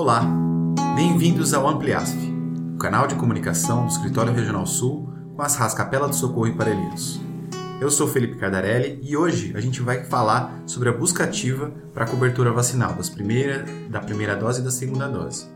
Olá, bem-vindos ao Ampliasf, o canal de comunicação do Escritório Regional Sul com as RAS Capela do Socorro e Parelheiros. Eu sou Felipe Cardarelli e hoje a gente vai falar sobre a busca ativa para a cobertura vacinal das primeira, da primeira dose e da segunda dose.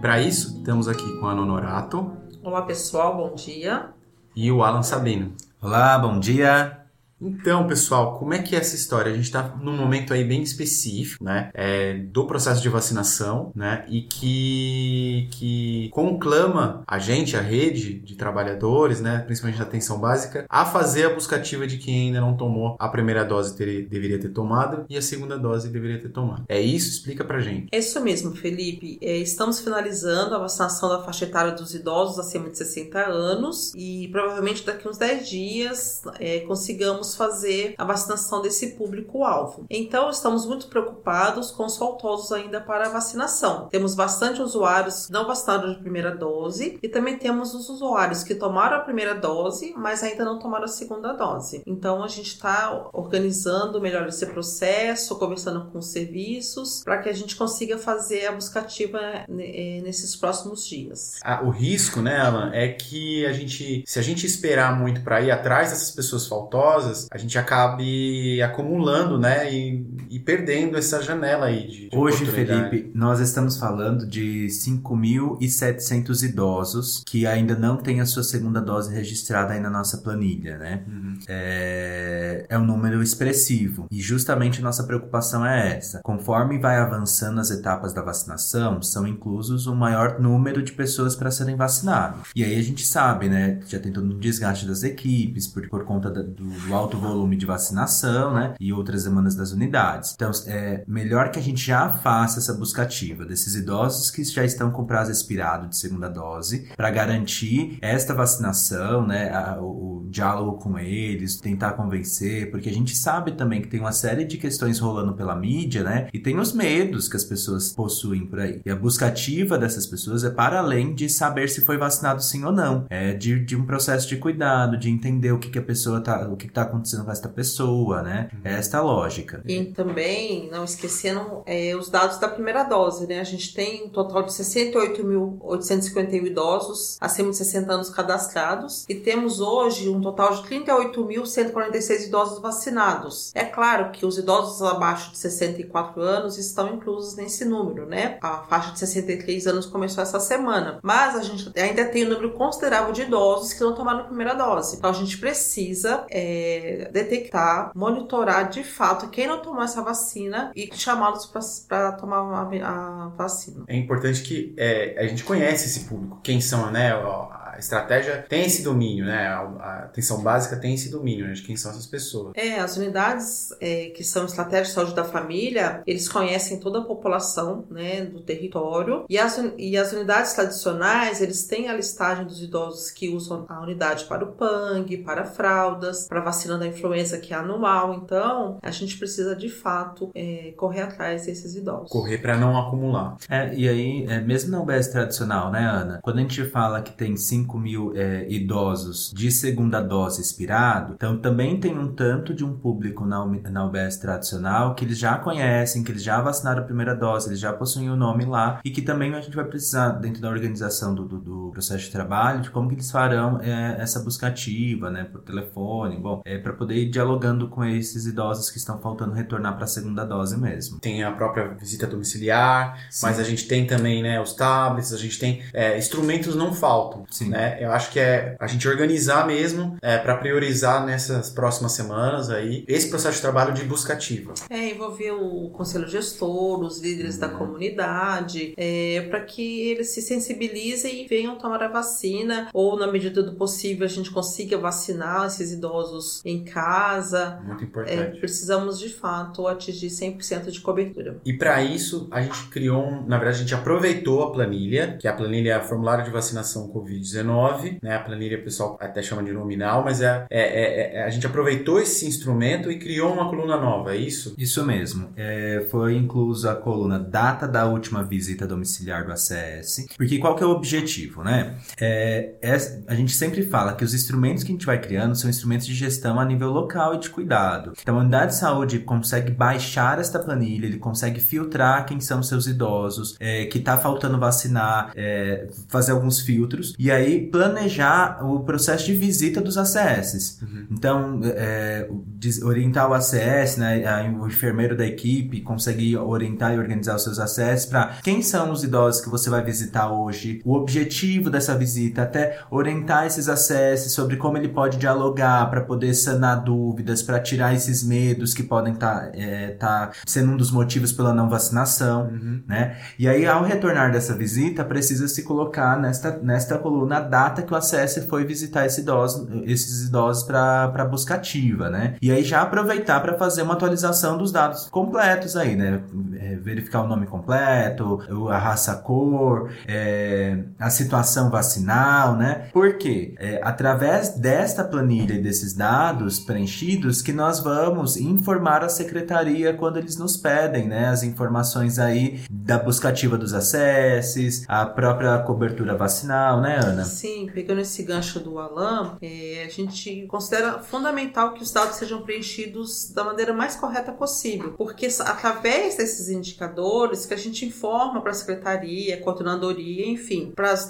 Para isso, estamos aqui com a Nonorato. Olá pessoal, bom dia. E o Alan Sabino. Olá, bom dia. Então, pessoal, como é que é essa história? A gente está num momento aí bem específico, né, é, do processo de vacinação, né, e que, que conclama a gente, a rede de trabalhadores, né, principalmente da atenção básica, a fazer a buscativa de quem ainda não tomou a primeira dose ter, deveria ter tomado e a segunda dose deveria ter tomado. É isso? Explica pra gente. É isso mesmo, Felipe. É, estamos finalizando a vacinação da faixa etária dos idosos acima de 60 anos e provavelmente daqui uns 10 dias é, consigamos fazer a vacinação desse público-alvo. Então, estamos muito preocupados com os faltosos ainda para a vacinação. Temos bastante usuários não vacinados de primeira dose e também temos os usuários que tomaram a primeira dose, mas ainda não tomaram a segunda dose. Então, a gente está organizando melhor esse processo, conversando com os serviços, para que a gente consiga fazer a buscativa né, eh, nesses próximos dias. Ah, o risco, né, Alan, é que a gente, se a gente esperar muito para ir atrás dessas pessoas faltosas, a gente acabe acumulando, né, e, e perdendo essa janela aí de, de Hoje, Felipe, nós estamos falando de 5.700 idosos que ainda não têm a sua segunda dose registrada aí na nossa planilha, né? Uhum. É, é um número expressivo e justamente nossa preocupação é essa. Conforme vai avançando as etapas da vacinação, são inclusos um maior número de pessoas para serem vacinadas. E aí a gente sabe, né, já tem todo um desgaste das equipes por, por conta da, do, do alto volume de vacinação, né? E outras demandas das unidades. Então, é melhor que a gente já faça essa busca ativa desses idosos que já estão com prazo expirado de segunda dose, para garantir esta vacinação, né? A, o, o diálogo com eles, tentar convencer, porque a gente sabe também que tem uma série de questões rolando pela mídia, né? E tem os medos que as pessoas possuem por aí. E a busca ativa dessas pessoas é para além de saber se foi vacinado sim ou não. É de, de um processo de cuidado, de entender o que, que a pessoa tá, o que, que tá acontecendo com esta pessoa, né? Uhum. É esta a lógica. E também, não esquecendo é, os dados da primeira dose, né? A gente tem um total de 68.851 idosos acima de 60 anos cadastrados e temos hoje um total de 38.146 idosos vacinados. É claro que os idosos abaixo de 64 anos estão inclusos nesse número, né? A faixa de 63 anos começou essa semana, mas a gente ainda tem um número considerável de idosos que não tomaram a primeira dose. Então a gente precisa é, detectar, monitorar de fato quem não tomou essa vacina e chamá-los para tomar a, a, vacina. É importante que é, a gente conhece esse público, quem são, né? Estratégia tem esse domínio, né? A atenção básica tem esse domínio né, de quem são essas pessoas. É, as unidades é, que são estratégias de saúde da família, eles conhecem toda a população, né, do território e as, e as unidades tradicionais, eles têm a listagem dos idosos que usam a unidade para o PANG, para fraldas, para vacina da influenza que é anual. Então, a gente precisa de fato é, correr atrás desses idosos. Correr para não acumular. É, e aí, é, mesmo na UBS tradicional, né, Ana? Quando a gente fala que tem 5 mil é, idosos de segunda dose expirado, então também tem um tanto de um público na, na UBS tradicional que eles já conhecem, que eles já vacinaram a primeira dose, eles já possuem o nome lá e que também a gente vai precisar, dentro da organização do, do, do processo de trabalho, de como que eles farão é, essa busca ativa, né, por telefone, bom, é, para poder ir dialogando com esses idosos que estão faltando retornar para a segunda dose mesmo. Tem a própria visita domiciliar, Sim. mas a gente tem também né, os tablets, a gente tem é, instrumentos não faltam. Sim. Né? Eu acho que é a gente organizar mesmo é, para priorizar nessas próximas semanas aí esse processo de trabalho de busca ativa. É, envolver o conselho gestor, os líderes uhum. da comunidade, é, para que eles se sensibilizem e venham tomar a vacina, ou na medida do possível a gente consiga vacinar esses idosos em casa. Muito importante. É, precisamos de fato atingir 100% de cobertura. E para isso, a gente criou, um, na verdade, a gente aproveitou a planilha, que é a planilha Formulário de Vacinação Covid-19, 2019, né? A planilha pessoal até chama de nominal, mas é, é, é, é, a gente aproveitou esse instrumento e criou uma coluna nova, é isso? Isso mesmo. É, foi incluso a coluna data da última visita domiciliar do ACS, porque qual que é o objetivo, né? É, é, a gente sempre fala que os instrumentos que a gente vai criando são instrumentos de gestão a nível local e de cuidado. Então a unidade de saúde consegue baixar esta planilha, ele consegue filtrar quem são seus idosos, é, que está faltando vacinar, é, fazer alguns filtros e aí planejar o processo de visita dos ACS. Uhum. Então, é, orientar o ACS, né, o enfermeiro da equipe consegue orientar e organizar os seus ACS para quem são os idosos que você vai visitar hoje, o objetivo dessa visita, até orientar esses ACS sobre como ele pode dialogar para poder sanar dúvidas, para tirar esses medos que podem estar tá, é, tá sendo um dos motivos pela não vacinação, uhum. né? E aí, ao retornar dessa visita, precisa se colocar nesta, nesta coluna data que o ACS foi visitar esse idoso, esses idosos para busca ativa, né? E aí já aproveitar para fazer uma atualização dos dados completos aí, né? É, verificar o nome completo, a raça, a cor, é, a situação vacinal, né? Porque é, através desta planilha e desses dados preenchidos que nós vamos informar a secretaria quando eles nos pedem, né? As informações aí da buscativa dos acessos, a própria cobertura vacinal, né, Ana? Sim, pegando esse gancho do Alan, é, a gente considera fundamental que os dados sejam preenchidos da maneira mais correta possível, porque através desses indicadores que a gente informa para a secretaria, coordenadoria, enfim, para as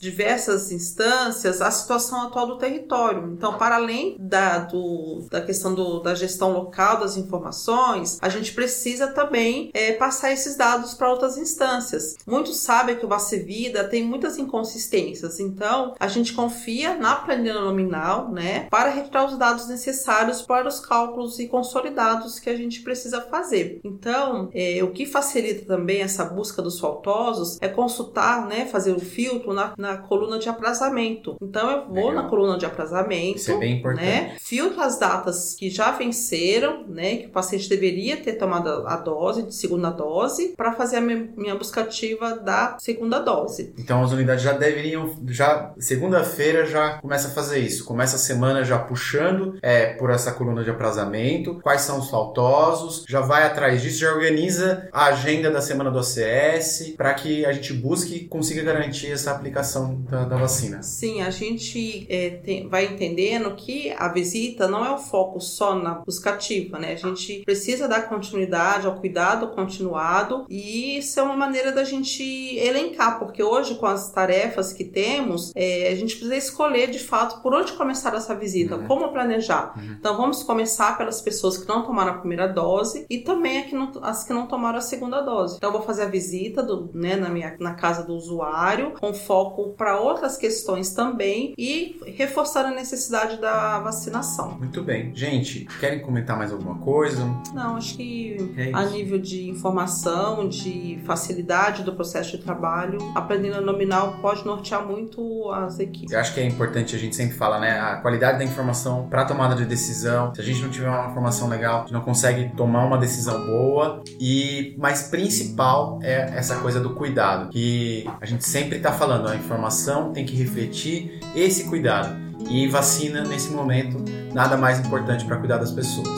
diversas instâncias a situação atual do território. Então, para além da, do, da questão do, da gestão local das informações, a gente precisa também é, passar esses dados para outras instâncias. Muitos sabem que o Vida tem muitas inconsistências, então a gente confia na planilha nominal, né, para retirar os dados necessários para os cálculos e consolidados que a gente precisa fazer. Então, é, o que facilita também essa busca dos faltosos é consultar, né, fazer o filtro na, na coluna de aprazamento. Então, eu vou Legal. na coluna de aprazamento, Isso é bem importante. né, filtro as datas que já venceram, né, que o paciente deveria ter tomado a dose de segunda dose para fazer a minha buscativa da segunda dose. Então, as unidades já deveriam, já segunda-feira já começa a fazer isso, começa a semana já puxando é, por essa coluna de aprazamento, quais são os faltosos, já vai atrás disso, já organiza a agenda da semana do ACS para que a gente busque e consiga garantir essa aplicação da, da vacina. Sim, a gente é, tem, vai entendendo que a visita não é o foco só na buscativa, né? A gente precisa dar continuidade ao cuidado continuado e isso é uma maneira da gente elencar, porque hoje com as tarefas que temos, é, a gente precisa escolher de fato por onde começar essa visita, uhum. como planejar. Uhum. Então vamos começar pelas pessoas que não tomaram a primeira dose e também que não, as que não tomaram a segunda dose. Então eu vou fazer a visita do, né, na, minha, na casa do usuário, com foco para outras questões também e reforçar a necessidade da vacinação. Muito bem. Gente, querem comentar mais alguma coisa? Não, acho que é a nível de informação, de facilidade do processo de trabalho, a planilha nominal pode nortear muito as equipes. Eu acho que é importante a gente sempre falar, né? A qualidade da informação para tomada de decisão. Se a gente não tiver uma informação legal, a gente não consegue tomar uma decisão boa. E mais principal é essa coisa do cuidado, que a gente sempre está falando. A informação tem que refletir esse cuidado. E vacina nesse momento nada mais importante para cuidar das pessoas,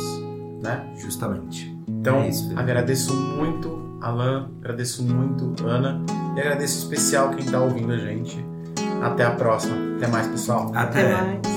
né? Justamente. Então, é isso, agradeço muito, Alan, agradeço muito, Ana, e agradeço especial quem está ouvindo a gente. Até a próxima. Até mais, pessoal. Até, Até mais.